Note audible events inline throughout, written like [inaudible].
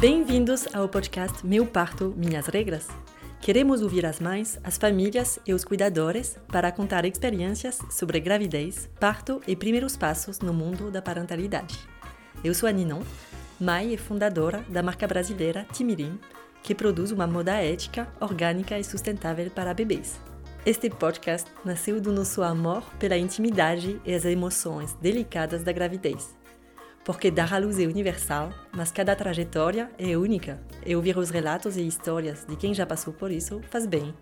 Bem-vindos ao podcast Meu Parto, Minhas Regras. Queremos ouvir as mães, as famílias e os cuidadores para contar experiências sobre gravidez, parto e primeiros passos no mundo da parentalidade. Eu sou a Ninon, mãe e fundadora da marca brasileira Timirim, que produz uma moda ética, orgânica e sustentável para bebês. Este podcast nasceu do nosso amor pela intimidade e as emoções delicadas da gravidez. Porque dar à luz é universal, mas cada trajetória é única, e ouvir os relatos e histórias de quem já passou por isso faz bem.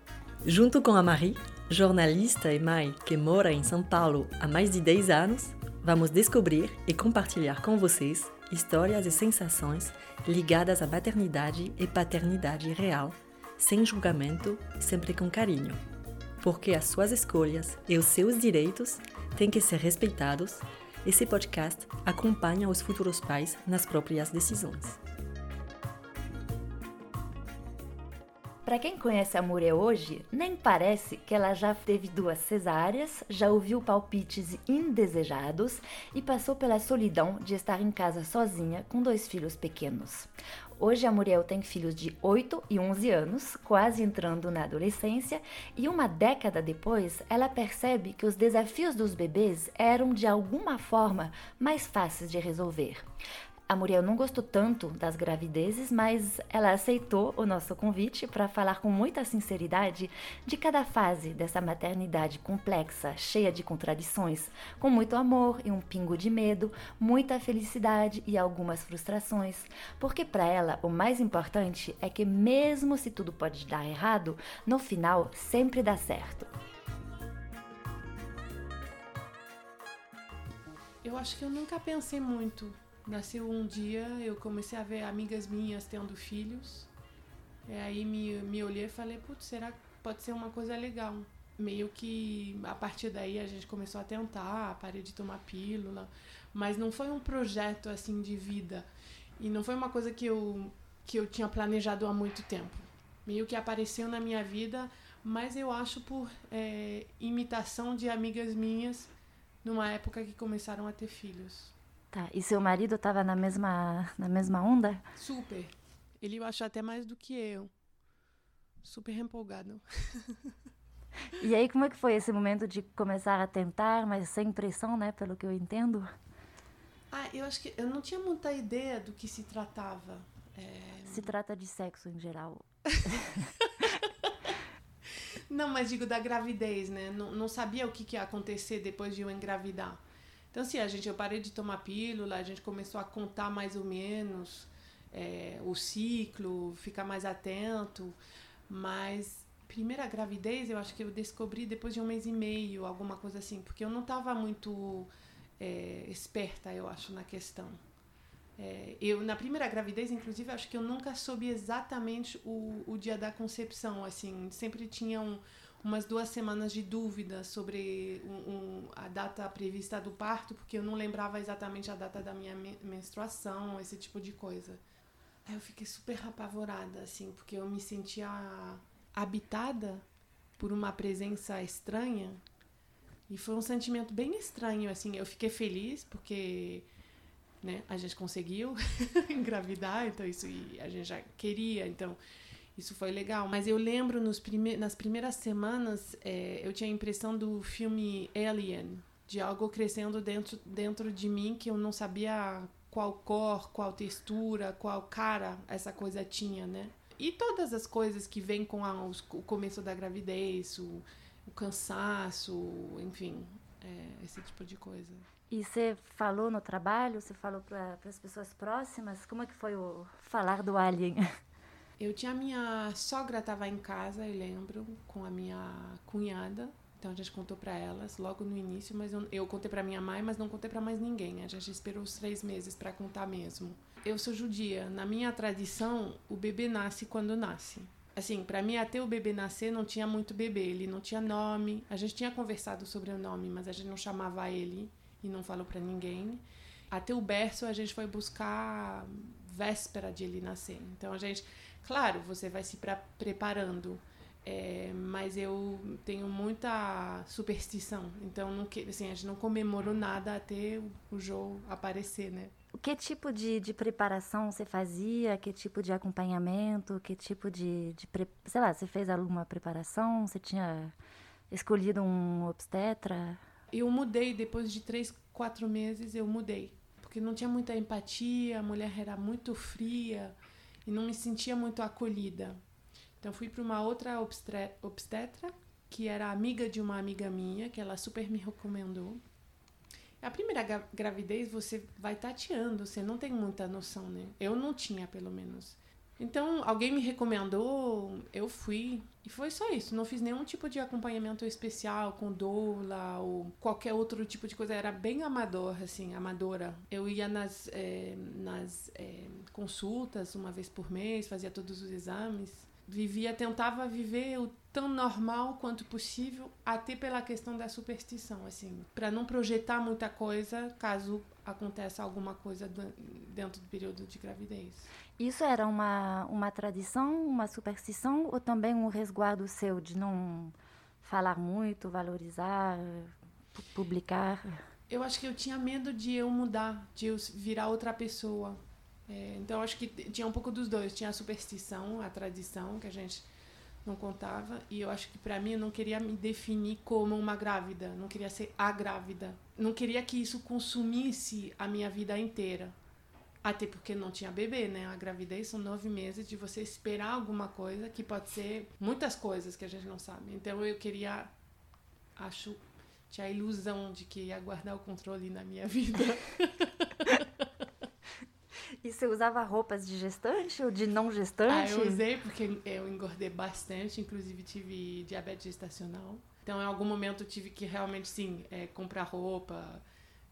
Junto com a Marie, jornalista e mãe que mora em São Paulo há mais de 10 anos, vamos descobrir e compartilhar com vocês histórias e sensações ligadas à maternidade e paternidade real, sem julgamento sempre com carinho porque as suas escolhas e os seus direitos têm que ser respeitados. Esse podcast acompanha os futuros pais nas próprias decisões. Para quem conhece a Muriel hoje, nem parece que ela já teve duas cesáreas, já ouviu palpites indesejados e passou pela solidão de estar em casa sozinha com dois filhos pequenos. Hoje a Muriel tem filhos de 8 e 11 anos, quase entrando na adolescência, e uma década depois ela percebe que os desafios dos bebês eram de alguma forma mais fáceis de resolver. A Muriel não gostou tanto das gravidezes, mas ela aceitou o nosso convite para falar com muita sinceridade de cada fase dessa maternidade complexa, cheia de contradições, com muito amor e um pingo de medo, muita felicidade e algumas frustrações, porque para ela o mais importante é que mesmo se tudo pode dar errado, no final sempre dá certo. Eu acho que eu nunca pensei muito Nasceu um dia, eu comecei a ver amigas minhas tendo filhos. E aí me, me olhei e falei, putz, será que pode ser uma coisa legal? Meio que a partir daí a gente começou a tentar, parei de tomar pílula, mas não foi um projeto assim de vida. E não foi uma coisa que eu, que eu tinha planejado há muito tempo. Meio que apareceu na minha vida, mas eu acho por é, imitação de amigas minhas numa época que começaram a ter filhos. Tá. E seu marido estava na mesma, na mesma onda? Super. Ele eu acho até mais do que eu. Super empolgado. [laughs] E aí, como é que foi esse momento de começar a tentar, mas sem pressão, né? Pelo que eu entendo? Ah, eu acho que eu não tinha muita ideia do que se tratava. É... Se trata de sexo em geral. [laughs] não, mas digo da gravidez, né? Não, não sabia o que, que ia acontecer depois de eu engravidar. Então, assim, a gente, eu parei de tomar pílula, a gente começou a contar mais ou menos é, o ciclo, ficar mais atento. Mas, primeira gravidez, eu acho que eu descobri depois de um mês e meio, alguma coisa assim, porque eu não estava muito é, esperta, eu acho, na questão. É, eu, na primeira gravidez, inclusive, acho que eu nunca soube exatamente o, o dia da concepção, assim, sempre tinha um umas duas semanas de dúvida sobre um, um, a data prevista do parto, porque eu não lembrava exatamente a data da minha menstruação, esse tipo de coisa. Aí eu fiquei super apavorada, assim, porque eu me sentia habitada por uma presença estranha. E foi um sentimento bem estranho, assim. Eu fiquei feliz porque né, a gente conseguiu [laughs] engravidar, então isso a gente já queria, então isso foi legal. Mas eu lembro nos prime nas primeiras semanas, é, eu tinha a impressão do filme Alien, de algo crescendo dentro, dentro de mim que eu não sabia qual cor, qual textura, qual cara essa coisa tinha, né? E todas as coisas que vêm com a, o começo da gravidez, o, o cansaço, enfim, é, esse tipo de coisa. E você falou no trabalho, você falou para as pessoas próximas, como é que foi o falar do Alien? [laughs] Eu tinha minha sogra estava em casa, eu lembro, com a minha cunhada. Então a gente contou para elas logo no início, mas eu, eu contei para minha mãe, mas não contei para mais ninguém. A gente esperou os três meses para contar mesmo. Eu sou judia. Na minha tradição, o bebê nasce quando nasce. Assim, para mim até o bebê nascer não tinha muito bebê, ele não tinha nome. A gente tinha conversado sobre o nome, mas a gente não chamava ele e não falou para ninguém. Até o berço a gente foi buscar véspera de ele nascer. Então a gente Claro, você vai se preparando É, mas eu tenho muita superstição, então não que, assim, a gente não comemorou nada até o, jogo aparecer, né? Que tipo de, de preparação você fazia? Que tipo de acompanhamento? Que tipo de, de sei lá, você fez alguma preparação? Você tinha escolhido um obstetra? Eu mudei depois de três, quatro meses. Eu mudei porque não tinha muita empatia. A mulher era muito fria e não me sentia muito acolhida. Então fui para uma outra obstetra que era amiga de uma amiga minha, que ela super me recomendou. A primeira gravidez você vai tateando, você não tem muita noção, né? Eu não tinha, pelo menos. Então, alguém me recomendou, eu fui. E foi só isso. Não fiz nenhum tipo de acompanhamento especial com doula ou qualquer outro tipo de coisa. Era bem amador, assim, amadora. Eu ia nas, é, nas é, consultas uma vez por mês, fazia todos os exames vivia, tentava viver o tão normal quanto possível, até pela questão da superstição, assim, para não projetar muita coisa caso aconteça alguma coisa dentro do período de gravidez. Isso era uma uma tradição, uma superstição ou também um resguardo seu de não falar muito, valorizar, publicar? Eu acho que eu tinha medo de eu mudar, de eu virar outra pessoa é, então acho que tinha um pouco dos dois. Tinha a superstição, a tradição que a gente não contava. E eu acho que para mim eu não queria me definir como uma grávida. Não queria ser a grávida. Não queria que isso consumisse a minha vida inteira. Até porque não tinha bebê, né? A gravidez são nove meses de você esperar alguma coisa que pode ser muitas coisas que a gente não sabe. Então eu queria, acho, tinha a ilusão de que ia guardar o controle na minha vida. [laughs] E você usava roupas de gestante ou de não gestante? Ah, eu usei porque eu engordei bastante, inclusive tive diabetes gestacional. Então, em algum momento, eu tive que realmente, sim, é, comprar roupa.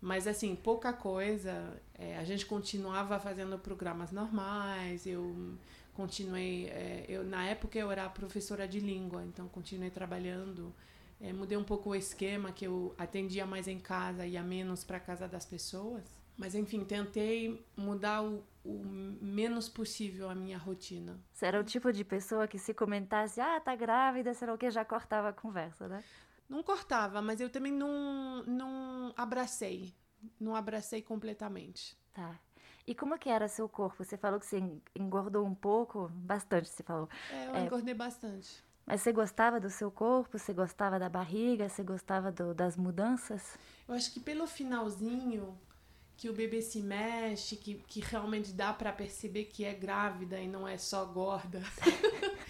Mas, assim, pouca coisa. É, a gente continuava fazendo programas normais. Eu continuei... É, eu, na época, eu era professora de língua, então continuei trabalhando. É, mudei um pouco o esquema, que eu atendia mais em casa, ia menos para casa das pessoas. Mas enfim, tentei mudar o, o, menos possível a minha rotina. Você era o tipo de pessoa que se comentasse, ah, tá grávida, será o que, já cortava a conversa, né? Não cortava, mas eu também não, não abracei. Não abracei completamente. Tá. E como que era seu corpo? Você falou que você engordou um pouco, bastante, você falou. É, eu é, engordei bastante. Mas você gostava do seu corpo? Você gostava da barriga? Você gostava do, das mudanças? Eu acho que pelo finalzinho que o bebê se mexe, que, que realmente dá para perceber que é grávida e não é só gorda. [laughs]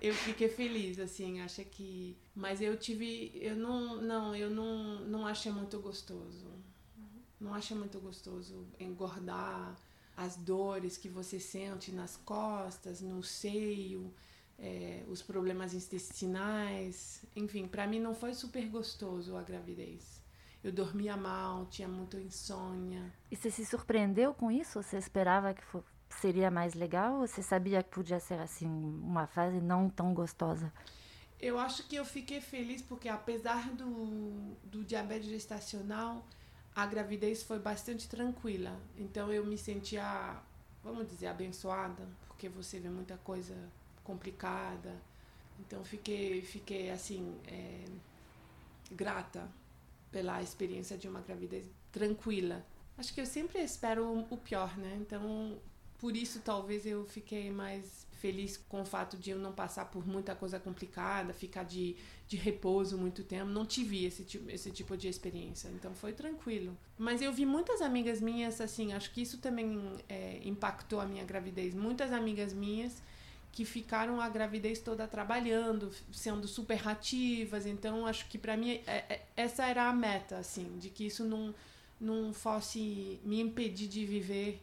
eu fiquei feliz, assim, acho que. Mas eu tive. Eu não. Não, eu não, não achei muito gostoso. Não achei muito gostoso engordar as dores que você sente nas costas, no seio, é, os problemas intestinais. Enfim, para mim não foi super gostoso a gravidez eu dormia mal, tinha muita insônia. E você se surpreendeu com isso? Você esperava que seria mais legal? Ou você sabia que podia ser assim uma fase não tão gostosa? Eu acho que eu fiquei feliz porque apesar do, do diabetes gestacional, a gravidez foi bastante tranquila. Então eu me sentia, vamos dizer, abençoada, porque você vê muita coisa complicada. Então fiquei, fiquei assim, é, grata pela experiência de uma gravidez tranquila. Acho que eu sempre espero o pior, né? Então, por isso talvez eu fiquei mais feliz com o fato de eu não passar por muita coisa complicada, ficar de, de repouso muito tempo. Não tive esse tipo, esse tipo de experiência, então foi tranquilo. Mas eu vi muitas amigas minhas, assim, acho que isso também é, impactou a minha gravidez. Muitas amigas minhas que ficaram a gravidez toda trabalhando, sendo super ativas. Então, acho que para mim é, é, essa era a meta, assim, de que isso não, não fosse me impedir de viver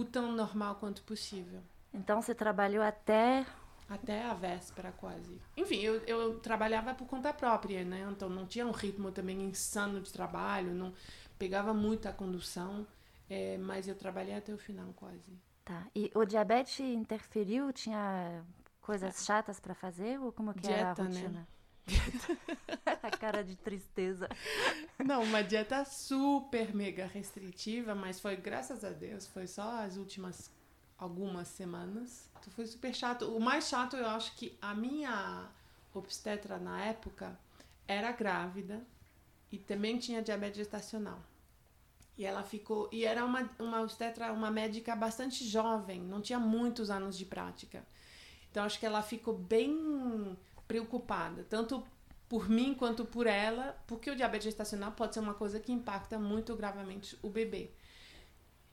o tão normal quanto possível. Então, você trabalhou até. Até a véspera, quase. Enfim, eu, eu trabalhava por conta própria, né? Então, não tinha um ritmo também insano de trabalho, não pegava muita condução, é, mas eu trabalhei até o final, quase. Tá. E o diabetes interferiu? Tinha coisas chatas para fazer? Ou como que dieta, era a né? rotina? Né? [laughs] a cara de tristeza. Não, uma dieta super mega restritiva, mas foi, graças a Deus, foi só as últimas algumas semanas. Então foi super chato. O mais chato, eu acho que a minha obstetra na época era grávida e também tinha diabetes gestacional. E ela ficou. E era uma, uma obstetra, uma médica bastante jovem, não tinha muitos anos de prática. Então acho que ela ficou bem preocupada, tanto por mim quanto por ela, porque o diabetes gestacional pode ser uma coisa que impacta muito gravemente o bebê.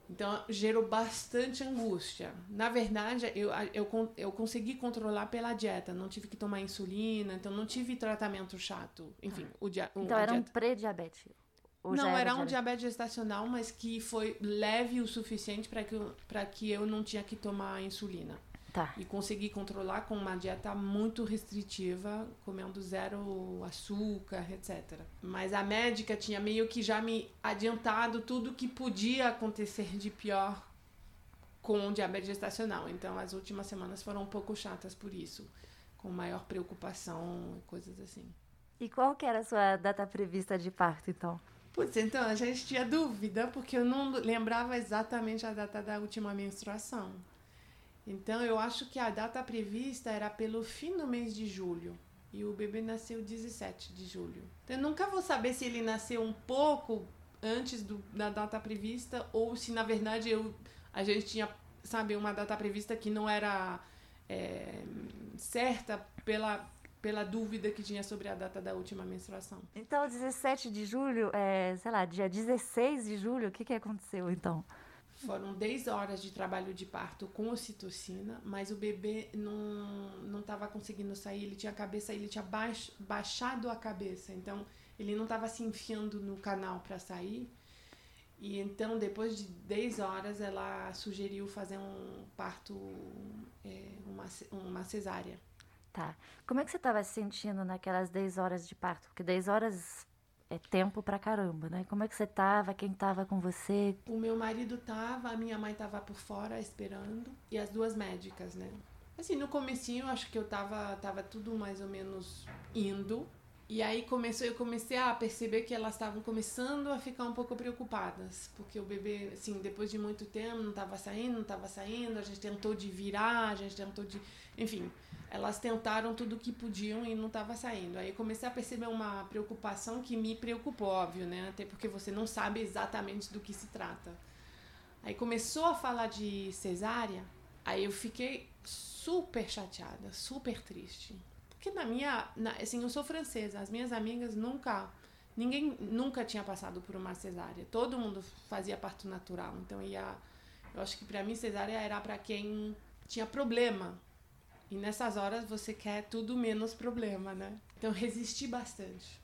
Então gerou bastante angústia. Na verdade, eu, eu, eu consegui controlar pela dieta, não tive que tomar insulina, então não tive tratamento chato. Enfim, ah. o, dia, o Então era dieta... um pré-diabetes. Não, era, era um diabetes gestacional, mas que foi leve o suficiente para que, eu, que eu não tinha que tomar insulina. Tá. E consegui controlar com uma dieta muito restritiva, comendo zero açúcar, etc. Mas a médica tinha meio que já me adiantado tudo que podia acontecer de pior com o diabetes gestacional. Então as últimas semanas foram um pouco chatas por isso, com maior preocupação e coisas assim. E qual que era a sua data prevista de parto, então? Putz, então a gente tinha dúvida, porque eu não lembrava exatamente a data da última menstruação. Então eu acho que a data prevista era pelo fim do mês de julho. E o bebê nasceu 17 de julho. Então eu nunca vou saber se ele nasceu um pouco antes do, da data prevista ou se na verdade eu, a gente tinha, sabe, uma data prevista que não era é, certa pela, pela dúvida que tinha sobre a data da última menstruação. Então, 17 de julho, é, sei lá, dia 16 de julho, o que, que aconteceu então? Foram 10 horas de trabalho de parto com ocitocina, mas o bebê não estava conseguindo sair, ele tinha a cabeça, ele tinha baix, baixado a cabeça, então ele não estava se enfiando no canal para sair. E então, depois de 10 horas, ela sugeriu fazer um parto, é, uma, uma cesárea. Tá. Como é que você estava se sentindo naquelas 10 horas de parto? Porque 10 horas é tempo pra caramba, né? Como é que você tava? Quem tava com você? O meu marido tava, a minha mãe tava por fora esperando e as duas médicas, né? Assim, no comecinho acho que eu tava, tava tudo mais ou menos indo. E aí começou, eu comecei a perceber que elas estavam começando a ficar um pouco preocupadas, porque o bebê, assim, depois de muito tempo, não estava saindo, não estava saindo, a gente tentou de virar, a gente tentou de, enfim, elas tentaram tudo que podiam e não estava saindo. Aí comecei a perceber uma preocupação que me preocupou, óbvio, né? Até porque você não sabe exatamente do que se trata. Aí começou a falar de cesárea, aí eu fiquei super chateada, super triste. Porque na minha, na, assim, eu sou francesa, as minhas amigas nunca, ninguém nunca tinha passado por uma cesárea. Todo mundo fazia parto natural. Então ia, eu acho que para mim cesárea era para quem tinha problema e nessas horas você quer tudo menos problema, né? Então resisti bastante.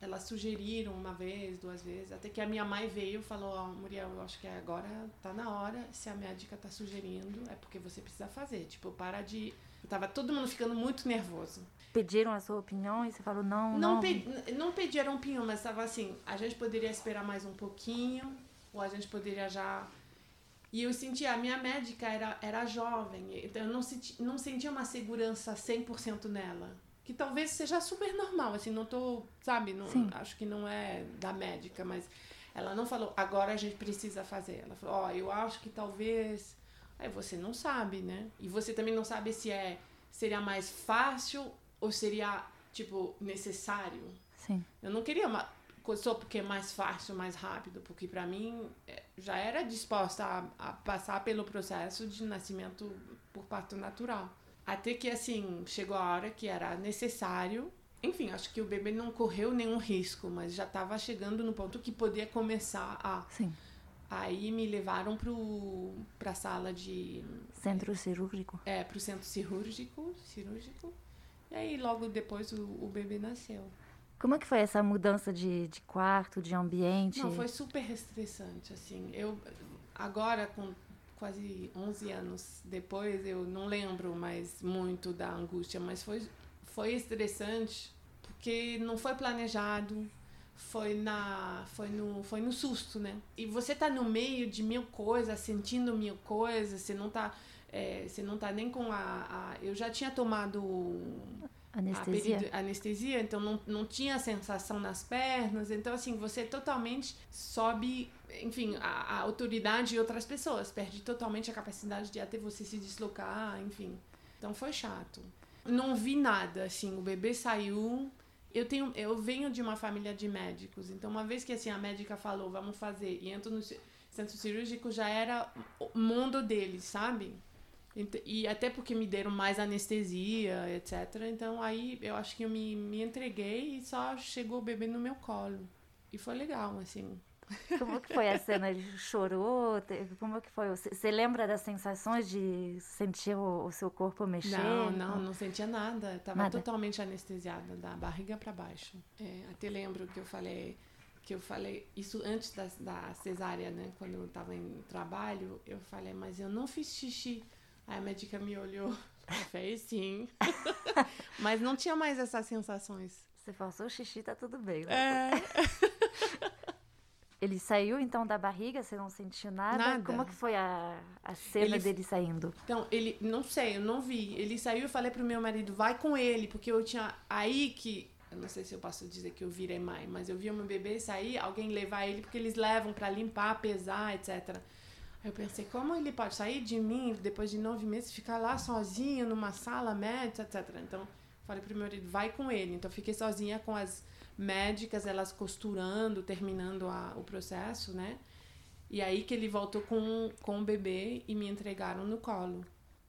Elas sugeriram uma vez, duas vezes, até que a minha mãe veio e falou: Ó, oh, Muriel, eu acho que agora tá na hora. Se a médica tá sugerindo, é porque você precisa fazer. Tipo, para de. Tava todo mundo ficando muito nervoso. Pediram a sua opinião e você falou: não, não. Não, pe não pediram opinião, mas tava assim: a gente poderia esperar mais um pouquinho, ou a gente poderia já e eu sentia, a minha médica era, era jovem, então eu não, senti, não sentia uma segurança 100% nela. Que talvez seja super normal, assim, não tô, sabe, não, acho que não é da médica, mas ela não falou, agora a gente precisa fazer. Ela falou, ó, oh, eu acho que talvez. Aí você não sabe, né? E você também não sabe se é seria mais fácil ou seria, tipo, necessário. Sim. Eu não queria uma só porque é mais fácil, mais rápido, porque para mim é, já era disposta a, a, passar pelo processo de nascimento por parto natural. Até que assim, chegou a hora que era necessário. Enfim, acho que o bebê não correu nenhum risco, mas já estava chegando no ponto que podia começar a. Sim. Aí me levaram para a sala de. Centro cirúrgico? É, para o centro cirúrgico, cirúrgico. E aí logo depois o, o bebê nasceu. Como é que foi essa mudança de, de quarto, de ambiente? Não, foi super estressante, assim. Eu, agora, com quase 11 anos depois, eu não lembro mais muito da angústia, mas foi, foi estressante porque não foi planejado, foi na foi no foi no susto, né? E você tá no meio de mil coisas, sentindo mil coisas, você não tá é, você não tá nem com a, a eu já tinha tomado Anestesia? Anestesia, então não, não tinha sensação nas pernas. Então, assim, você totalmente sobe, enfim, a, a autoridade de outras pessoas. Perde totalmente a capacidade de até você se deslocar, enfim. Então foi chato. Não vi nada, assim, o bebê saiu. Eu tenho, eu venho de uma família de médicos, então uma vez que assim a médica falou, vamos fazer, e entro no centro cirúrgico já era o mundo deles, sabe? E até porque me deram mais anestesia, etc. Então aí eu acho que eu me, me entreguei e só chegou o bebê no meu colo. E foi legal, assim. Como que foi a cena? Ele chorou? Como que foi? Você lembra das sensações de sentir o, o seu corpo mexer? Não, não, não sentia nada. Estava totalmente anestesiada, da barriga para baixo. É, até lembro que eu falei que eu falei isso antes da, da cesárea, né? Quando eu estava em trabalho, eu falei, mas eu não fiz xixi. Aí a médica me olhou, [laughs] fez sim. [laughs] mas não tinha mais essas sensações. Você forçou o xixi, tá tudo bem. Né? É. [laughs] Ele saiu então da barriga, você não sentiu nada? nada. Como que foi a, a cena ele, dele saindo? Então, ele, não sei, eu não vi. Ele saiu e falei pro meu marido, vai com ele, porque eu tinha aí que eu não sei se eu posso dizer que eu virei mãe, mas eu vi o meu bebê sair, alguém levar ele, porque eles levam para limpar, pesar, etc. Eu pensei, como ele pode sair de mim depois de nove meses, ficar lá sozinho numa sala médica, etc. Então, falei pro meu marido, vai com ele. Então, fiquei sozinha com as médicas, elas costurando, terminando a, o processo, né? E aí que ele voltou com, com o bebê e me entregaram no colo.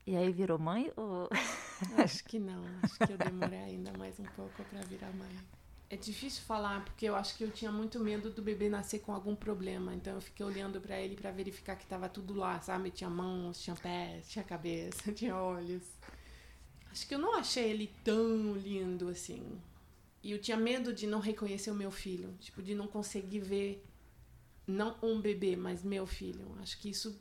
E aí virou mãe ou... Acho que não, acho que eu demorei ainda mais um pouco para virar mãe. É difícil falar porque eu acho que eu tinha muito medo do bebê nascer com algum problema, então eu fiquei olhando para ele para verificar que tava tudo lá, sabe? Tinha mãos, tinha pés, tinha cabeça, [laughs] tinha olhos. Acho que eu não achei ele tão lindo assim. E eu tinha medo de não reconhecer o meu filho, tipo, de não conseguir ver não um bebê, mas meu filho. Acho que isso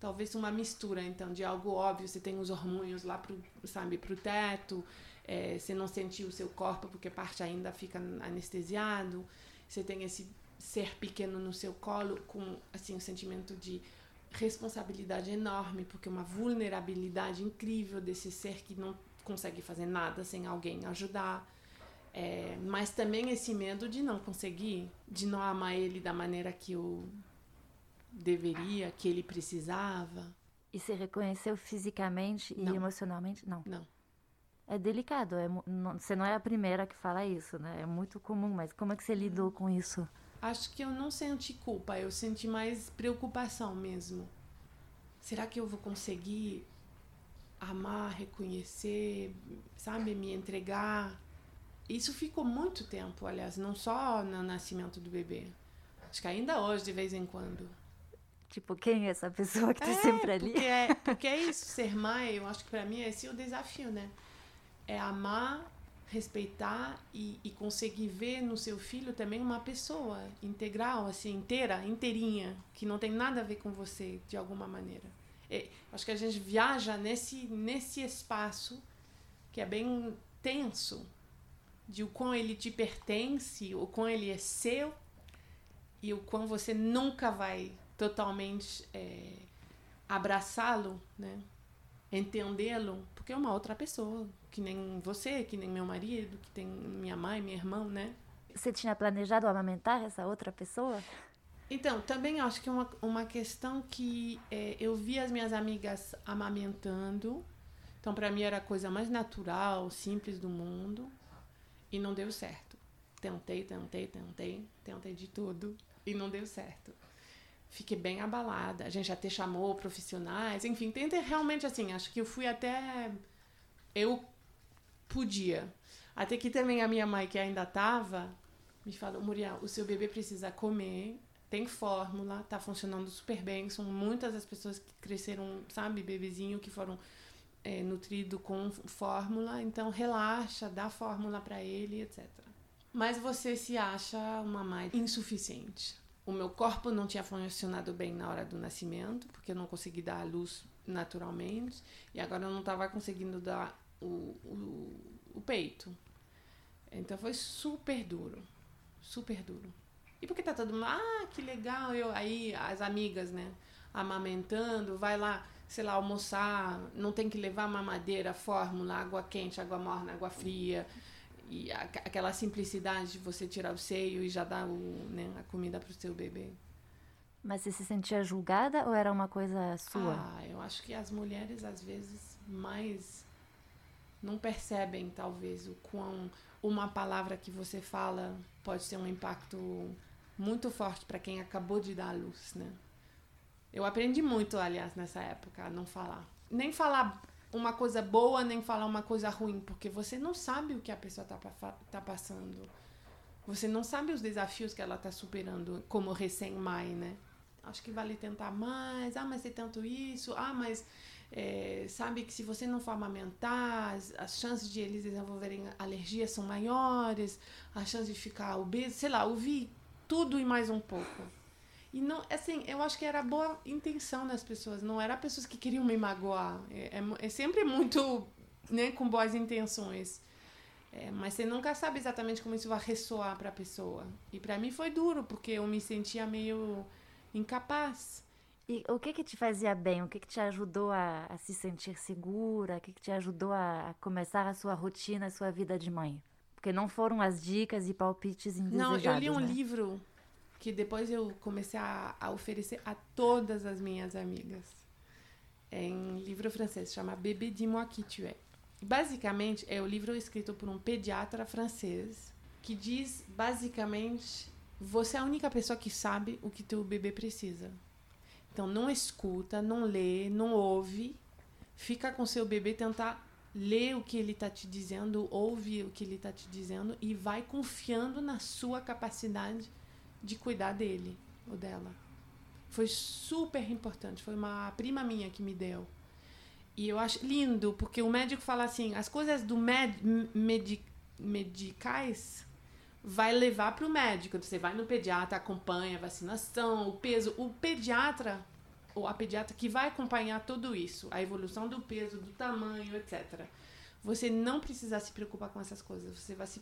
talvez uma mistura então de algo óbvio, você tem os hormônios lá pro, sabe, pro teto, é, você não sentiu o seu corpo porque parte ainda fica anestesiado, você tem esse ser pequeno no seu colo com assim um sentimento de responsabilidade enorme, porque uma vulnerabilidade incrível desse ser que não consegue fazer nada sem alguém ajudar. É, mas também esse medo de não conseguir, de não amar ele da maneira que eu deveria, que ele precisava. E se reconheceu fisicamente e não. emocionalmente? Não. Não. É delicado, é, não, você não é a primeira que fala isso, né? É muito comum, mas como é que você lidou com isso? Acho que eu não senti culpa, eu senti mais preocupação mesmo. Será que eu vou conseguir amar, reconhecer, sabe, me entregar? Isso ficou muito tempo, aliás, não só no nascimento do bebê. Acho que ainda hoje, de vez em quando. Tipo, quem é essa pessoa que tá é, sempre ali? Porque é, [laughs] porque é isso, ser mãe, eu acho que para mim é esse o desafio, né? É amar, respeitar e, e conseguir ver no seu filho também uma pessoa integral, assim, inteira, inteirinha, que não tem nada a ver com você, de alguma maneira. É, acho que a gente viaja nesse, nesse espaço que é bem tenso, de o quão ele te pertence, o quão ele é seu e o quão você nunca vai totalmente é, abraçá-lo, né? entendê-lo, porque é uma outra pessoa, que nem você, que nem meu marido, que tem minha mãe, meu irmão, né? Você tinha planejado amamentar essa outra pessoa? Então, também acho que é uma, uma questão que é, eu vi as minhas amigas amamentando, então para mim era a coisa mais natural, simples do mundo. E não deu certo. Tentei, tentei, tentei, tentei de tudo e não deu certo. Fiquei bem abalada. A gente até chamou profissionais, enfim, tentei realmente assim. Acho que eu fui até. Eu podia. Até que também a minha mãe, que ainda tava, me falou: Muriel, o seu bebê precisa comer, tem fórmula, tá funcionando super bem. São muitas as pessoas que cresceram, sabe, bebezinho, que foram é, nutrido com fórmula, então relaxa, dá fórmula para ele, etc. Mas você se acha uma mãe insuficiente. O meu corpo não tinha funcionado bem na hora do nascimento, porque eu não consegui dar a luz naturalmente, e agora eu não estava conseguindo dar o, o, o peito. Então foi super duro, super duro. E porque tá todo mundo, ah, que legal, eu aí as amigas, né, amamentando, vai lá, sei lá, almoçar, não tem que levar mamadeira, fórmula, água quente, água morna, água fria. E a, aquela simplicidade de você tirar o seio e já dar o, né, a comida para o seu bebê. Mas você se sentia julgada ou era uma coisa sua? Ah, eu acho que as mulheres, às vezes, mais não percebem, talvez, o quão uma palavra que você fala pode ter um impacto muito forte para quem acabou de dar a luz, né? Eu aprendi muito, aliás, nessa época, a não falar. Nem falar uma coisa boa, nem falar uma coisa ruim, porque você não sabe o que a pessoa está tá passando. Você não sabe os desafios que ela está superando como recém-mãe, né? Acho que vale tentar mais. Ah, mas tem tanto isso. Ah, mas é, sabe que se você não for amamentar, as, as, chances de eles desenvolverem alergias são maiores, a chance de ficar obeso, sei lá, ouvi tudo e mais um pouco. E não, assim, eu acho que era boa intenção das pessoas, não era pessoas que queriam me magoar. É, é, é sempre muito, né, com boas intenções. É, mas você nunca sabe exatamente como isso vai ressoar para a pessoa. E para mim foi duro, porque eu me sentia meio incapaz. E o que que te fazia bem? O que que te ajudou a, a se sentir segura? O que que te ajudou a, a, começar a sua rotina, a sua vida de mãe? Porque não foram as dicas e palpites indesejados, Não, eu li um né? livro que depois eu comecei a, a oferecer a todas as minhas amigas. É em livro francês, chama Bébé dis-moi qui tu es. Basicamente, é o livro escrito por um pediatra francês que diz basicamente você é a única pessoa que sabe o que teu bebê precisa. Então não escuta, não lê, não ouve, fica com seu bebê tentar ler o que ele está te dizendo, ouve o que ele está te dizendo e vai confiando na sua capacidade de cuidar dele ou dela. Foi super importante, foi uma prima minha que me deu. E eu acho lindo, porque o médico fala assim, as coisas do med, med, medicais vai levar para o médico. Você vai no pediatra, acompanha a vacinação, o peso. O pediatra, ou a pediatra que vai acompanhar tudo isso, a evolução do peso, do tamanho, etc. Você não precisa se preocupar com essas coisas. Você vai se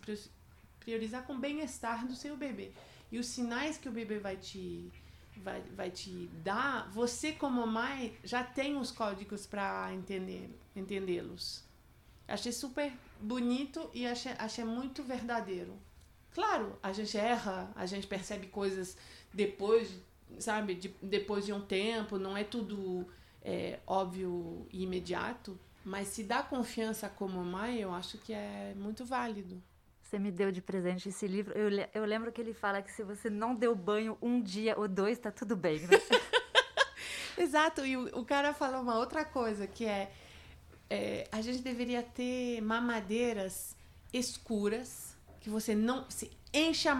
priorizar com o bem-estar do seu bebê. E os sinais que o bebê vai te vai, vai te dar, você como mãe já tem os códigos para entender entendê-los. Achei super bonito e achei, achei muito verdadeiro. Claro, a gente erra, a gente percebe coisas depois, sabe, de, depois de um tempo, não é tudo é, óbvio e imediato, mas se dá confiança como mãe, eu acho que é muito válido você me deu de presente esse livro. Eu, eu lembro que ele fala que se você não deu banho um dia ou dois, tá tudo bem, né? [laughs] Exato, e o, o, cara falou uma outra coisa, que é, é, a gente deveria ter mamadeiras escuras, que você não se enche a,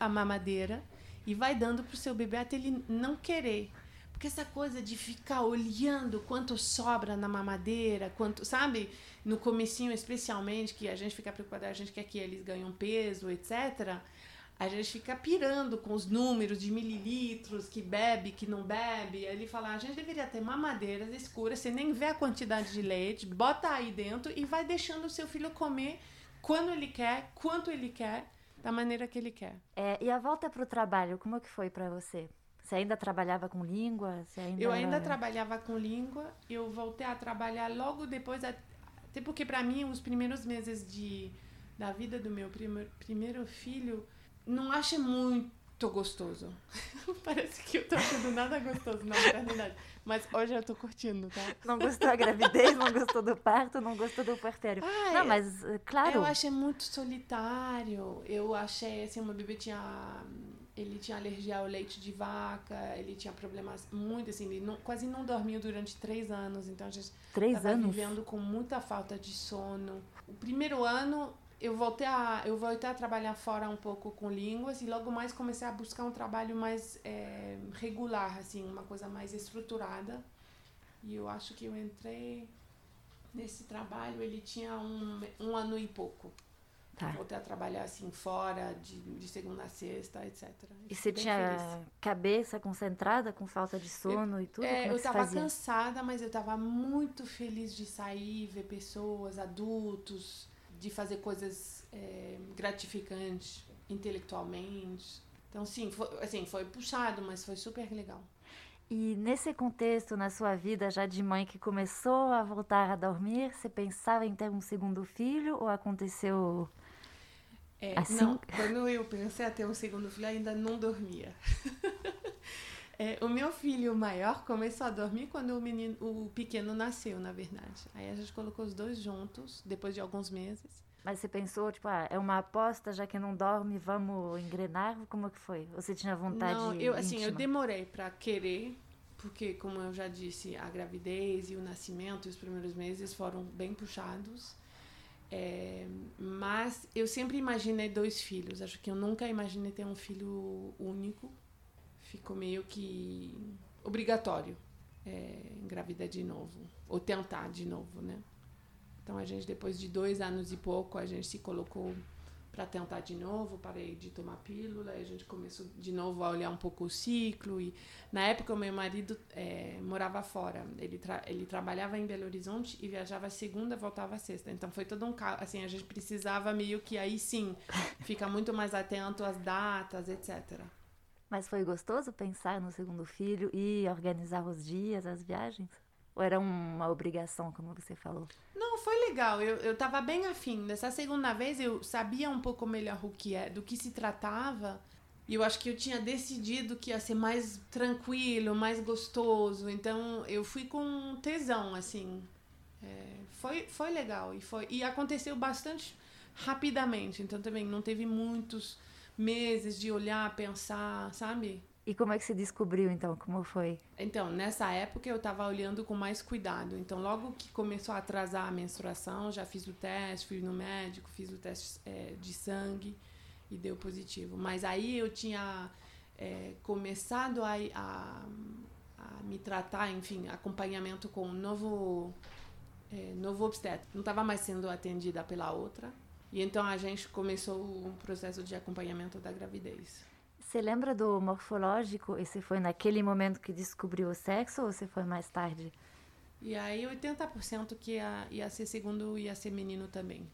a mamadeira e vai dando pro seu bebê até ele não querer. Porque essa coisa de ficar olhando quanto sobra na mamadeira, quanto, sabe? No comecinho, especialmente, que a gente fica preocupada, a gente quer que eles ganhem peso, etc. A gente fica pirando com os números de mililitros, que bebe, que não bebe. Ele fala, a gente deveria ter mamadeiras escuras, você nem vê a quantidade de leite, bota aí dentro e vai deixando o seu filho comer quando ele quer, quanto ele quer, da maneira que ele quer. É, e a volta para o trabalho, como que foi para você? Você ainda trabalhava com língua? Ainda eu ainda era... trabalhava com língua. Eu voltei a trabalhar logo depois, até porque para mim os primeiros meses de da vida do meu primeiro, primeiro filho não achei muito gostoso. [laughs] Parece que eu tô achando nada gostoso na maternidade. Mas hoje eu tô curtindo, tá? Não gostou da gravidez, não gostou do parto, não gostou do puerpério. Ah, não, mas, eh, claro. Eu achei muito solitário. Eu achei, assim, uma bebê tinha ele tinha alergia ao leite de vaca, ele tinha problemas muito assim, ele não, quase não dormiu durante três anos, então a gente três anos vivendo com muita falta de sono. O primeiro ano eu voltei a eu voltei a trabalhar fora um pouco com línguas e logo mais comecei a buscar um trabalho mais é, regular, assim, uma coisa mais estruturada. E eu acho que eu entrei nesse trabalho, ele tinha um, um ano e pouco. Tá. Voltei a trabalhar assim fora, de, de segunda a sexta, etc. E você tinha feliz. cabeça concentrada, com falta de sono eu, e tudo? É, eu estava cansada, mas eu estava muito feliz de sair, ver pessoas, adultos, de fazer coisas é, gratificantes intelectualmente. Então, sim, foi, assim, foi puxado, mas foi super legal. E nesse contexto, na sua vida já de mãe que começou a voltar a dormir, você pensava em ter um segundo filho ou aconteceu é, assim? Não, quando eu pensei a ter um segundo filho, ainda não dormia. [laughs] É, o meu filho maior começou a dormir quando o menino, o pequeno nasceu, na verdade. Aí a gente colocou os dois juntos, depois de alguns meses. Mas você pensou, tipo, ah, é uma aposta, já que não dorme, vamos engrenar? Como que foi? Você tinha vontade Não, eu, assim, eu demorei para querer, porque, como eu já disse, a gravidez e o nascimento, os primeiros meses foram bem puxados. É, mas eu sempre imaginei dois filhos. Acho que eu nunca imaginei ter um filho único. Ficou meio que obrigatório é, engravidar de novo. Ou tentar de novo, né? Então a gente, depois de dois anos e pouco, a gente se colocou para tentar de novo, parei de tomar pílula, e a gente começou de novo a olhar um pouco o ciclo. E na época o meu marido é, morava fora, ele, tra ele trabalhava em Belo Horizonte e viajava segunda, voltava sexta. Então foi todo um caos, assim, a gente precisava meio que aí sim [laughs] ficar muito mais atento às datas, etc. Mas foi gostoso pensar no segundo filho e organizar os dias, as viagens? Ou era uma obrigação, como você falou? Não, foi legal. Eu, eu tava bem afim. Nessa segunda vez eu sabia um pouco melhor o que é, do que se tratava. E eu acho que eu tinha decidido que ia ser mais tranquilo, mais gostoso. Então eu fui com tesão, assim. É, foi, foi legal. E, foi, e aconteceu bastante rapidamente. Então também não teve muitos meses de olhar, pensar, sabe? E como é que você descobriu, então? Como foi? Então, nessa época eu estava olhando com mais cuidado. Então, logo que começou a atrasar a menstruação, já fiz o teste, fui no médico, fiz o teste é, de sangue e deu positivo. Mas aí eu tinha é, começado a, a, a, me tratar, enfim, acompanhamento com um novo, é, novo obstetra. Não estava mais sendo atendida pela outra. E então a gente começou um processo de acompanhamento da gravidez. Você lembra do morfológico? E você foi naquele momento que descobriu o sexo ou você foi mais tarde? E aí 80% que ia, ia ser segundo ia ser menino também.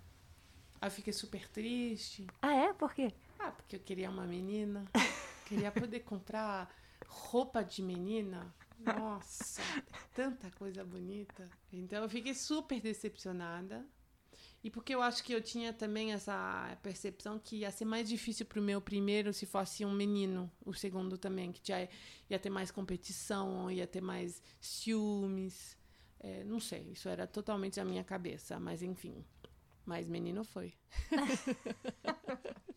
Aí eu fiquei super triste. Ah, é? Por quê? Ah, porque eu queria uma menina. [laughs] queria poder comprar roupa de menina. Nossa, tanta coisa bonita. Então eu fiquei super decepcionada. E porque eu acho que eu tinha também essa percepção que ia ser mais difícil para o meu primeiro se fosse um menino, o segundo também, que já ia ter mais competição, ia ter mais ciúmes. É, não sei, isso era totalmente a minha cabeça, mas enfim. Mas menino foi. [laughs]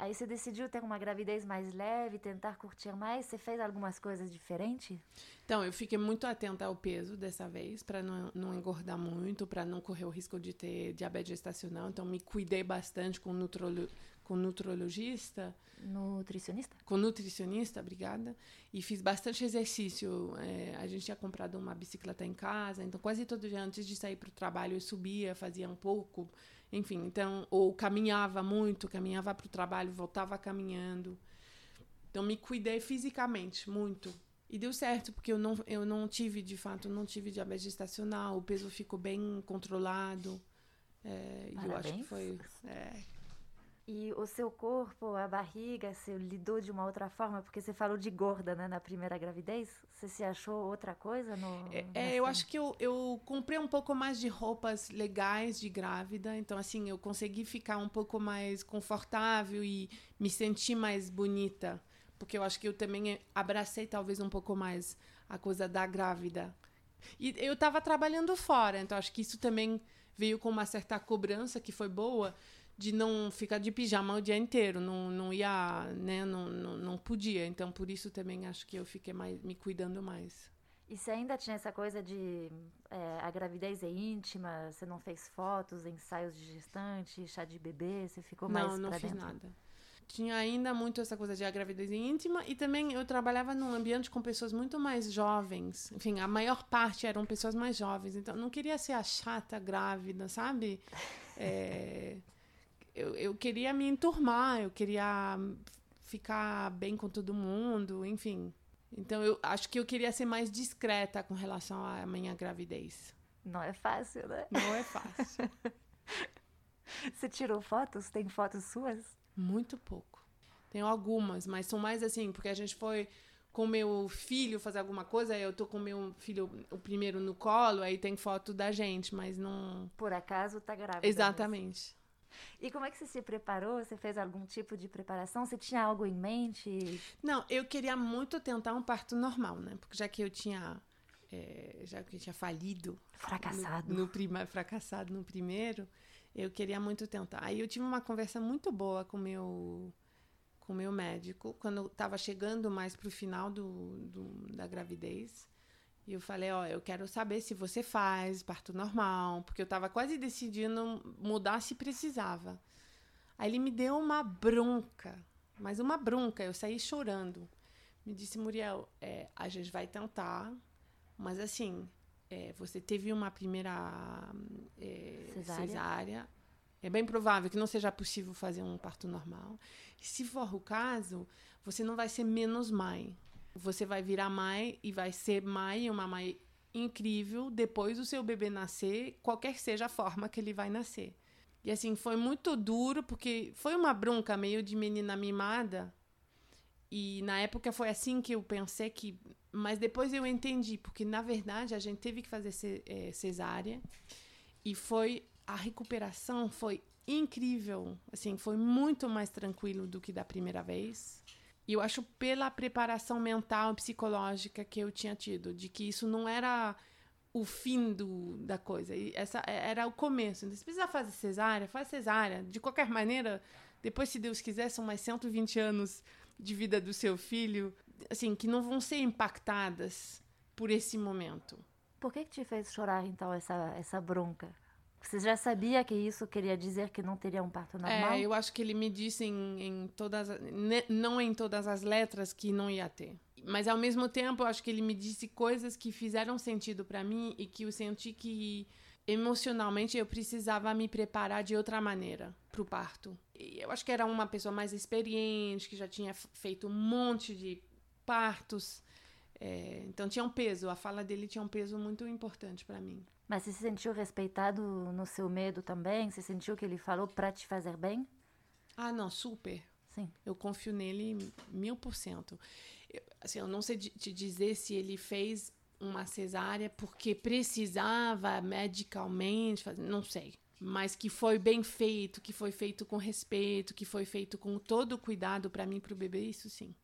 Aí você decidiu ter uma gravidez mais leve, tentar curtir mais. Você fez algumas coisas diferentes? Então, eu fiquei muito atenta ao peso dessa vez, para não, não engordar muito, para não correr o risco de ter diabetes gestacional. Então, me cuidei bastante com, nutrolo, com nutrologista. Nutricionista? Com nutricionista, obrigada. E fiz bastante exercício. É, a gente tinha comprado uma bicicleta em casa, então quase todo dia antes de sair para o trabalho eu subia, fazia um pouco enfim, então, ou caminhava muito, caminhava para o trabalho, voltava caminhando. Então, me cuidei fisicamente muito. E deu certo, porque eu não, eu não tive, de fato, não tive diabetes gestacional, o peso ficou bem controlado. É, e eu acho que foi. É, e o seu corpo, a barriga, você lidou de uma outra forma? Porque você falou de gorda, né, na primeira gravidez. Você se achou outra coisa no. É, é eu acho que eu, eu comprei um pouco mais de roupas legais de grávida. Então, assim, eu consegui ficar um pouco mais confortável e me sentir mais bonita. Porque eu acho que eu também abracei talvez um pouco mais a coisa da grávida. E eu estava trabalhando fora, então acho que isso também veio com uma certa cobrança que foi boa de não ficar de pijama o dia inteiro, não, não ia, né, não, não, não podia. Então, por isso também acho que eu fiquei mais, me cuidando mais. E você ainda tinha essa coisa de é, a gravidez é íntima, você não fez fotos, ensaios de gestante, chá de bebê, você ficou mais Não, não fiz dentro? nada. Tinha ainda muito essa coisa de a gravidez íntima e também eu trabalhava num ambiente com pessoas muito mais jovens. Enfim, a maior parte eram pessoas mais jovens. Então, não queria ser a chata grávida, sabe? É eu, eu queria me enturmar, eu queria ficar bem com todo mundo, enfim. Então eu acho que eu queria ser mais discreta com relação à minha gravidez. Não é fácil, né? Não é fácil. [laughs] Você tirou fotos? Tem fotos suas? Muito pouco. Tenho algumas, mas são mais assim, porque a gente foi com meu filho fazer alguma coisa, eu tô com meu filho o primeiro no colo, aí tem foto da gente, mas não. Por acaso tá grávida. Exatamente. Mesmo. E como é que você se preparou? Você fez algum tipo de preparação? Você tinha algo em mente? Não, eu queria muito tentar um parto normal, né? Porque já que eu tinha. É, já que eu tinha falido. Fracassado. No, no prima, fracassado no primeiro, eu queria muito tentar. Aí eu tive uma conversa muito boa com meu com meu médico quando estava chegando mais para o final do, do, da gravidez. E eu falei, ó, eu quero saber se você faz parto normal, porque eu estava quase decidindo mudar se precisava. Aí ele me deu uma bronca, mas uma bronca, eu saí chorando. Me disse, Muriel, é, a gente vai tentar, mas assim, é, você teve uma primeira é, cesárea. cesárea. É bem provável que não seja possível fazer um parto normal. E se for o caso, você não vai ser menos mãe. Você vai virar mãe e vai ser mãe, uma mãe incrível depois do seu bebê nascer, qualquer seja a forma que ele vai nascer. E assim, foi muito duro, porque foi uma bronca meio de menina mimada. E na época foi assim que eu pensei que. Mas depois eu entendi, porque na verdade a gente teve que fazer é, cesárea. E foi. A recuperação foi incrível. Assim, foi muito mais tranquilo do que da primeira vez. E eu acho pela preparação mental e psicológica que eu tinha tido, de que isso não era o fim do, da coisa. E essa era o começo. Então, se precisar fazer cesárea, faz cesárea. De qualquer maneira, depois, se Deus quiser, são mais 120 anos de vida do seu filho, assim, que não vão ser impactadas por esse momento. Por que, que te fez chorar, então, essa, essa bronca? Você já sabia que isso queria dizer que não teria um parto normal? É, eu acho que ele me disse em, em todas, não em todas as letras que não ia ter. Mas ao mesmo tempo, eu acho que ele me disse coisas que fizeram sentido para mim e que eu senti que emocionalmente eu precisava me preparar de outra maneira para o parto. E eu acho que era uma pessoa mais experiente, que já tinha feito um monte de partos. É, então tinha um peso, a fala dele tinha um peso muito importante para mim. Mas você se sentiu respeitado no seu medo também? Você sentiu que ele falou para te fazer bem? Ah, não, super. Sim. Eu confio nele mil por cento. Assim, eu não sei te dizer se ele fez uma cesárea porque precisava medicalmente, não sei. Mas que foi bem feito, que foi feito com respeito, que foi feito com todo o cuidado para mim e para o bebê, isso sim.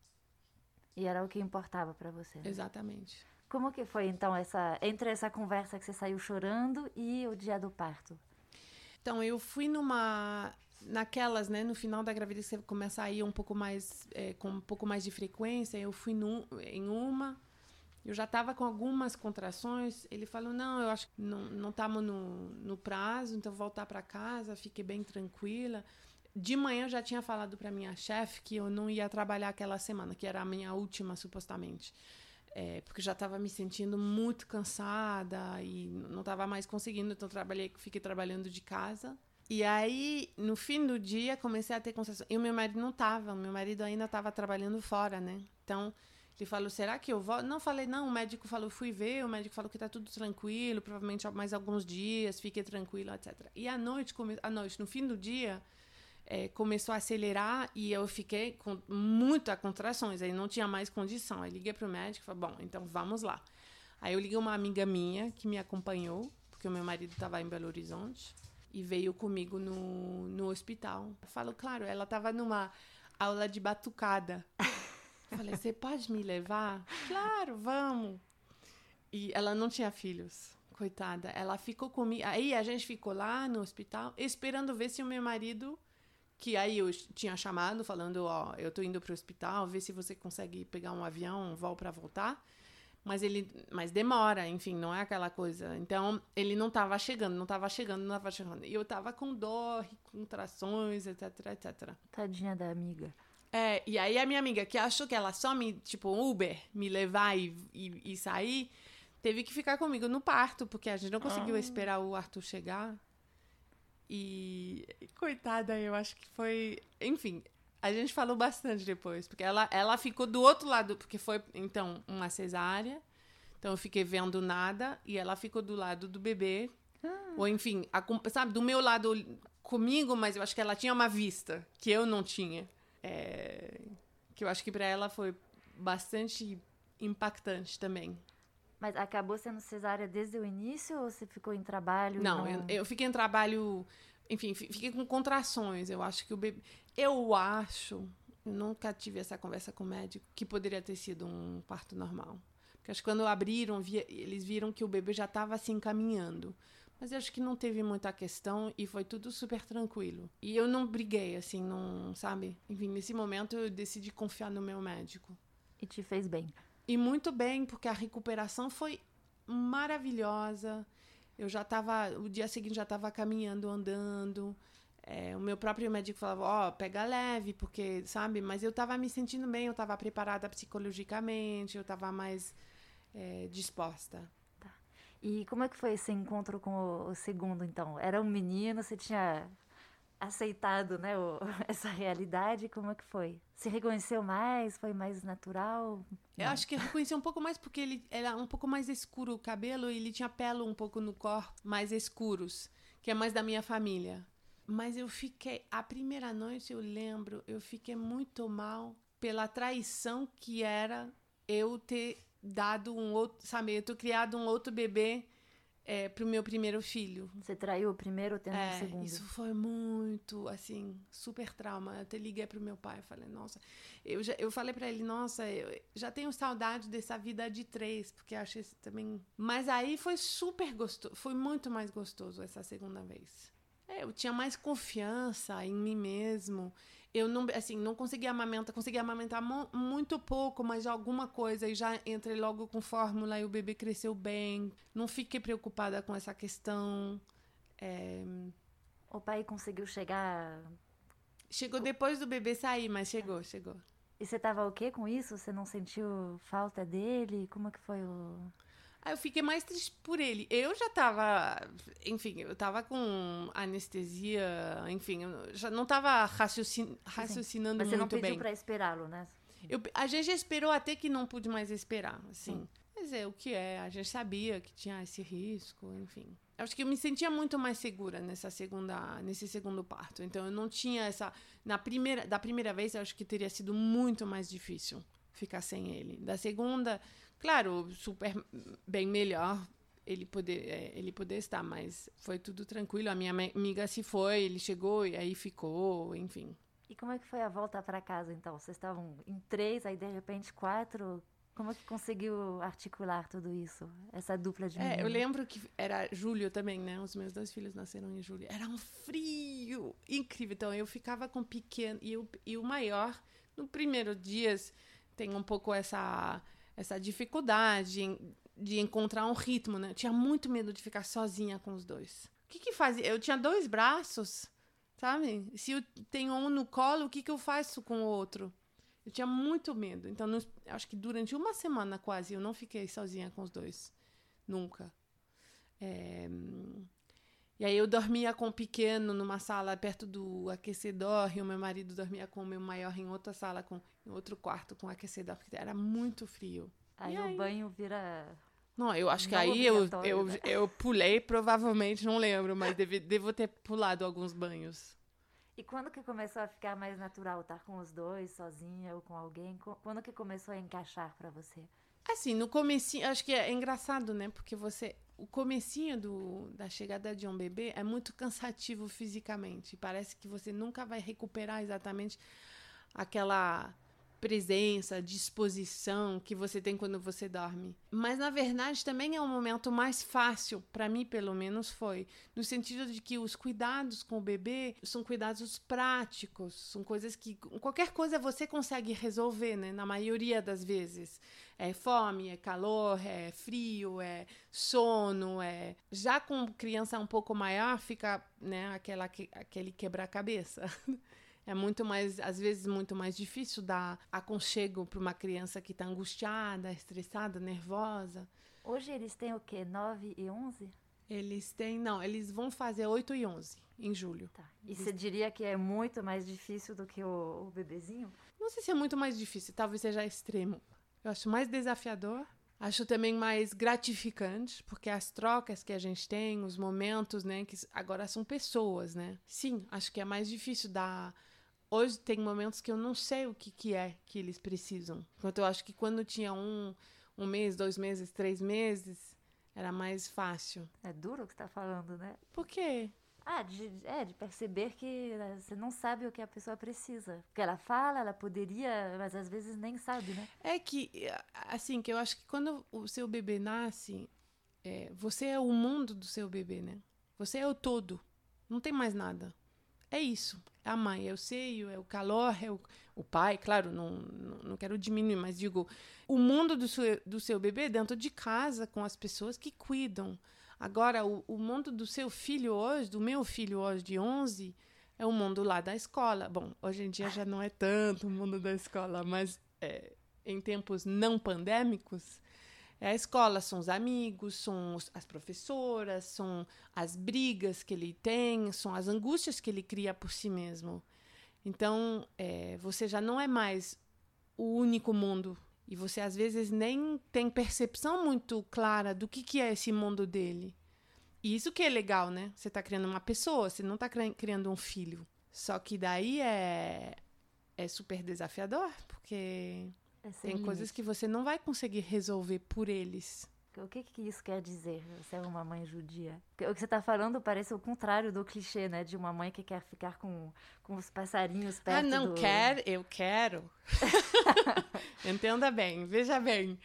E era o que importava para você. Né? Exatamente. Como que foi então essa entre essa conversa que você saiu chorando e o dia do parto? Então eu fui numa naquelas, né, no final da gravidez você começa a ir um pouco mais é, com um pouco mais de frequência. Eu fui num, em uma, eu já estava com algumas contrações. Ele falou não, eu acho que não estamos no, no prazo, então voltar para casa, fiquei bem tranquila. De manhã eu já tinha falado para minha chefe que eu não ia trabalhar aquela semana, que era a minha última supostamente é, porque já estava me sentindo muito cansada e não estava mais conseguindo, então trabalhei, fiquei trabalhando de casa. E aí, no fim do dia, comecei a ter conversação. E o meu marido não estava, o meu marido ainda estava trabalhando fora, né? Então, ele falou: será que eu volto? Não, falei: não, o médico falou: fui ver, o médico falou que está tudo tranquilo, provavelmente mais alguns dias, fique tranquilo, etc. E à noite, à noite, no fim do dia, é, começou a acelerar e eu fiquei com muitas contrações, aí não tinha mais condição. Aí liguei pro médico e falei, bom, então vamos lá. Aí eu liguei uma amiga minha que me acompanhou, porque o meu marido estava em Belo Horizonte, e veio comigo no, no hospital. Eu falo, claro, ela estava numa aula de batucada. Eu falei, você pode me levar? Claro, vamos. E ela não tinha filhos, coitada. Ela ficou comigo. Aí a gente ficou lá no hospital, esperando ver se o meu marido que aí eu tinha chamado falando, ó, eu tô indo pro hospital, vê se você consegue pegar um avião, um voo para voltar. Mas ele, mas demora, enfim, não é aquela coisa. Então, ele não tava chegando, não tava chegando, não tava chegando. E eu tava com dor, contrações, etc, etc. Tadinha da amiga. É, e aí a minha amiga, que achou que ela só me, tipo, Uber, me levar e, e, e sair, teve que ficar comigo no parto, porque a gente não conseguiu ah. esperar o Arthur chegar. E, coitada, eu acho que foi. Enfim, a gente falou bastante depois, porque ela, ela ficou do outro lado, porque foi, então, uma cesárea. Então eu fiquei vendo nada e ela ficou do lado do bebê. Ah. Ou enfim, a, sabe, do meu lado comigo, mas eu acho que ela tinha uma vista que eu não tinha. É, que eu acho que para ela foi bastante impactante também. Mas acabou sendo cesárea desde o início ou você ficou em trabalho? Não, não... Eu, eu, fiquei em trabalho enfim, fiquei com contrações. Eu acho que o bebê. Eu acho, nunca tive essa conversa com o médico, que poderia ter sido um parto normal. Porque acho que quando abriram, via, eles viram que o bebê já estava assim caminhando. Mas eu acho que não teve muita questão e foi tudo super tranquilo. E eu não briguei, assim, não, sabe? Enfim, nesse momento eu decidi confiar no meu médico. E te fez bem. E muito bem, porque a recuperação foi maravilhosa. Eu já estava, o dia seguinte já estava caminhando, andando. É, o meu próprio médico falava, ó, oh, pega leve, porque, sabe? Mas eu estava me sentindo bem, eu estava preparada psicologicamente, eu estava mais é, disposta. Tá. E como é que foi esse encontro com o, o segundo, então? Era um menino, você tinha aceitado né, o, [laughs] essa realidade? Como é que foi? Se reconheceu mais? Foi mais natural? Eu Não. acho que reconheci um pouco mais porque ele era um pouco mais escuro o cabelo e ele tinha pelo um pouco no corpo, mais escuros, que é mais da minha família. Mas eu fiquei, a primeira noite eu lembro, eu fiquei muito mal pela traição que era eu ter dado um outro, sabe, eu ter criado um outro bebê é, pro meu primeiro filho. Você traiu o primeiro tendo é, o segundo? Isso foi muito, assim, super trauma. Eu até liguei pro meu pai, falei, nossa, eu, já, eu falei para ele, nossa, eu já tenho saudade dessa vida de três, porque achei também. Mas aí foi super gostoso, foi muito mais gostoso essa segunda vez. É, eu tinha mais confiança em mim mesmo. Eu não, assim, não conseguia amamentar, conseguia amamentar muito pouco, mas alguma coisa e já entrei logo com fórmula e o bebê cresceu bem. Não fiquei preocupada com essa questão. É... O pai conseguiu chegar. Chegou depois do bebê sair, mas chegou, chegou. E você tava o quê com isso? Você não sentiu falta dele? Como é que foi o. Aí eu fiquei mais triste por ele. Eu já tava, enfim, eu tava com anestesia, enfim, eu já não tava raciocin, raciocinando Mas muito bem. Você não pediu para esperá-lo, né? Eu, a gente esperou até que não pude mais esperar, assim. Sim. Mas é o que é, a gente sabia que tinha esse risco, enfim. Eu acho que eu me sentia muito mais segura nessa segunda, nesse segundo parto. Então eu não tinha essa na primeira, da primeira vez eu acho que teria sido muito mais difícil ficar sem ele. Da segunda, Claro, super bem melhor ele poder, é, ele poder estar, mas foi tudo tranquilo. A minha amiga se foi, ele chegou e aí ficou, enfim. E como é que foi a volta para casa, então? Vocês estavam em três, aí de repente quatro. Como é que conseguiu articular tudo isso? Essa dupla de É, eu lembro que era julho também, né? Os meus dois filhos nasceram em julho. Era um frio incrível. Então eu ficava com pequeno e o, e o maior, no primeiro dias, tem um pouco essa essa dificuldade em, de encontrar um ritmo, né? Eu tinha muito medo de ficar sozinha com os dois. O que que fazia? Eu tinha dois braços, sabe? Se eu tenho um no colo, o que que eu faço com o outro? Eu tinha muito medo. Então, no, acho que durante uma semana quase eu não fiquei sozinha com os dois. Nunca. E aí eu dormia com o pequeno numa sala perto do aquecedor e o meu marido dormia com o meu maior em outra sala, com, em outro quarto com aquecedor, porque era muito frio. Aí, aí o banho vira. Não, eu acho que aí eu, eu, né? eu pulei, provavelmente, não lembro, mas deve, devo ter pulado alguns banhos. E quando que começou a ficar mais natural estar com os dois, sozinha ou com alguém? Quando que começou a encaixar para você? Assim, no começo, acho que é engraçado, né? Porque você o comecinho do, da chegada de um bebê é muito cansativo [laughs] fisicamente. Parece que você nunca vai recuperar exatamente aquela presença, disposição que você tem quando você dorme. Mas na verdade também é um momento mais fácil, para mim pelo menos foi, no sentido de que os cuidados com o bebê são cuidados práticos, são coisas que qualquer coisa você consegue resolver, né, na maioria das vezes. É fome, é calor, é frio, é sono, é já com criança um pouco maior fica, né, aquela aquele quebra-cabeça. [laughs] É muito mais, às vezes, muito mais difícil dar aconchego para uma criança que está angustiada, estressada, nervosa. Hoje eles têm o quê? 9 e 11? Eles têm, não, eles vão fazer 8 e 11 em julho. Tá. E você diria que é muito mais difícil do que o, o bebezinho? Não sei se é muito mais difícil, talvez seja extremo. Eu acho mais desafiador, Acho também mais gratificante, porque as trocas que a gente tem, os momentos, né, que agora são pessoas, né? Sim, acho que é mais difícil dar Hoje tem momentos que eu não sei o que, que é que eles precisam. Enquanto eu acho que quando tinha um, um mês, dois meses, três meses, era mais fácil. É duro o que está falando, né? Por quê? Ah, de, é, de perceber que né, você não sabe o que a pessoa precisa. Porque ela fala, ela poderia, mas às vezes nem sabe, né? É que, assim, que eu acho que quando o seu bebê nasce, é, você é o mundo do seu bebê, né? Você é o todo. Não tem mais nada. É isso. É a mãe, é o seio, é o calor, é o, o pai. Claro, não, não, não quero diminuir, mas digo, o mundo do seu, do seu bebê dentro de casa, com as pessoas que cuidam Agora, o, o mundo do seu filho hoje, do meu filho hoje de 11, é o mundo lá da escola. Bom, hoje em dia já não é tanto o mundo da escola, mas é, em tempos não pandêmicos, é a escola, são os amigos, são os, as professoras, são as brigas que ele tem, são as angústias que ele cria por si mesmo. Então, é, você já não é mais o único mundo e você às vezes nem tem percepção muito clara do que, que é esse mundo dele. E isso que é legal, né? Você está criando uma pessoa, você não está criando um filho. Só que daí é, é super desafiador, porque é tem limite. coisas que você não vai conseguir resolver por eles. O que, que isso quer dizer, você é uma mãe judia? O que você está falando parece o contrário do clichê, né? De uma mãe que quer ficar com, com os passarinhos perto Ah, não, do... quer, eu quero. [laughs] Entenda bem, veja bem.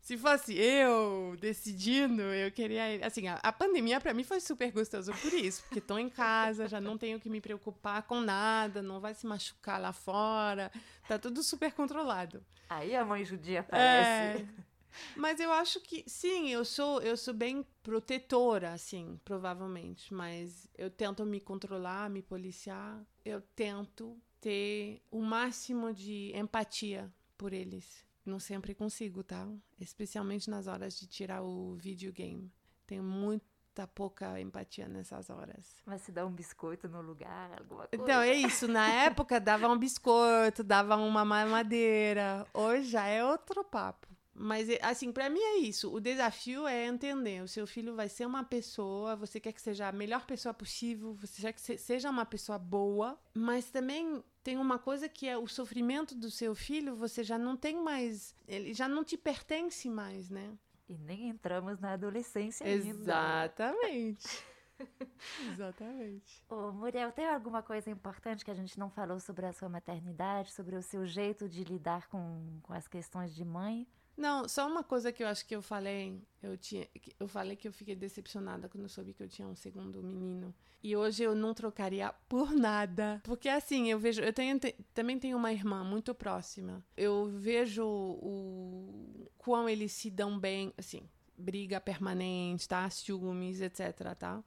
Se fosse eu decidindo, eu queria. Assim, a, a pandemia para mim foi super gostoso por isso, porque estou em casa, já não tenho que me preocupar com nada, não vai se machucar lá fora, tá tudo super controlado. Aí a mãe judia aparece. É... Mas eu acho que sim, eu sou eu sou bem protetora, assim, provavelmente. Mas eu tento me controlar, me policiar. Eu tento ter o máximo de empatia por eles. Não sempre consigo, tá? Especialmente nas horas de tirar o videogame. Tenho muita pouca empatia nessas horas. Mas se dá um biscoito no lugar, alguma coisa? Então, é isso. Na época, dava um biscoito, dava uma mamadeira. Hoje já é outro papo. Mas, assim, para mim é isso. O desafio é entender. O seu filho vai ser uma pessoa, você quer que seja a melhor pessoa possível, você quer que seja uma pessoa boa, mas também tem uma coisa que é o sofrimento do seu filho, você já não tem mais. Ele já não te pertence mais, né? E nem entramos na adolescência Exatamente. [laughs] Exatamente. Ô, Muriel, tem alguma coisa importante que a gente não falou sobre a sua maternidade, sobre o seu jeito de lidar com, com as questões de mãe? Não, só uma coisa que eu acho que eu falei, eu tinha, eu falei que eu fiquei decepcionada quando soube que eu tinha um segundo menino. E hoje eu não trocaria por nada, porque assim, eu vejo, eu tenho, também tenho uma irmã muito próxima. Eu vejo o quão eles se dão bem, assim, briga permanente, tá? Ciúmes, etc, tá?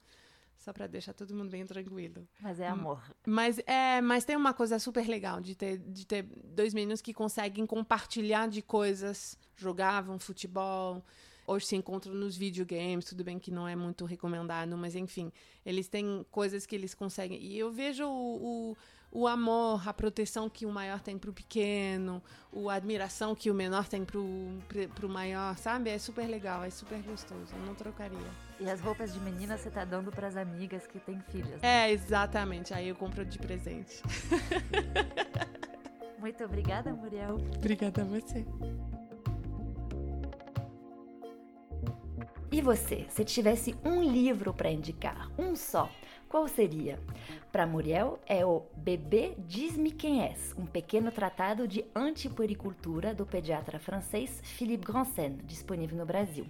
Só para deixar todo mundo bem tranquilo. Mas é amor. Mas é, mas tem uma coisa super legal de ter, de ter dois meninos que conseguem compartilhar de coisas, jogavam futebol, hoje se encontram nos videogames, tudo bem que não é muito recomendado, mas enfim, eles têm coisas que eles conseguem. E eu vejo o, o o amor, a proteção que o maior tem pro pequeno, a admiração que o menor tem pro, pro maior, sabe? É super legal, é super gostoso. Eu não trocaria. E as roupas de menina você tá dando para as amigas que têm filhas. Né? É, exatamente. Aí eu compro de presente. [laughs] Muito obrigada, Muriel. Obrigada a você. E você, se tivesse um livro para indicar, um só, qual seria? Para Muriel é o Bebê Diz-me Quem És, um pequeno tratado de antipuericultura do pediatra francês Philippe Grandsen, disponível no Brasil.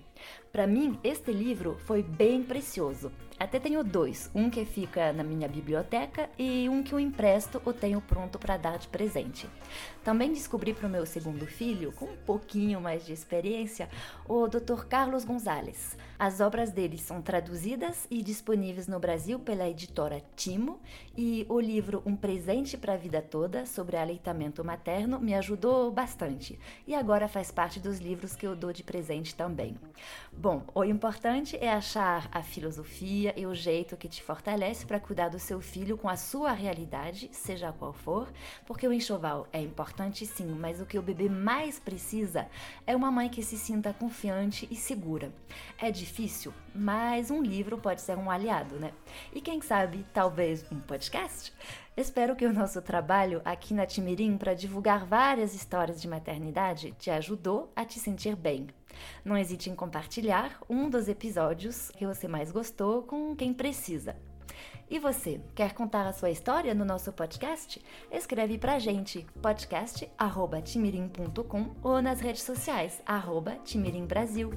Para mim, este livro foi bem precioso. Até tenho dois, um que fica na minha biblioteca e um que eu empresto ou tenho pronto para dar de presente. Também descobri para o meu segundo filho, com um pouquinho mais de experiência, o Dr. Carlos Gonzalez. As obras dele são traduzidas e disponíveis no Brasil pela editora Timo e o livro Um Presente para a Vida Toda sobre aleitamento materno me ajudou bastante e agora faz parte dos livros que eu dou de presente também. Bom, o importante é achar a filosofia e o jeito que te fortalece para cuidar do seu filho com a sua realidade, seja qual for, porque o enxoval é importante sim, mas o que o bebê mais precisa é uma mãe que se sinta confiante e segura. É difícil, mas um livro pode ser um aliado, né? E quem sabe, talvez um podcast? Espero que o nosso trabalho aqui na Timirim para divulgar várias histórias de maternidade te ajudou a te sentir bem. Não hesite em compartilhar um dos episódios que você mais gostou com quem precisa. E você, quer contar a sua história no nosso podcast? Escreve pra gente podcast@timirim.com ou nas redes sociais arroba Brasil.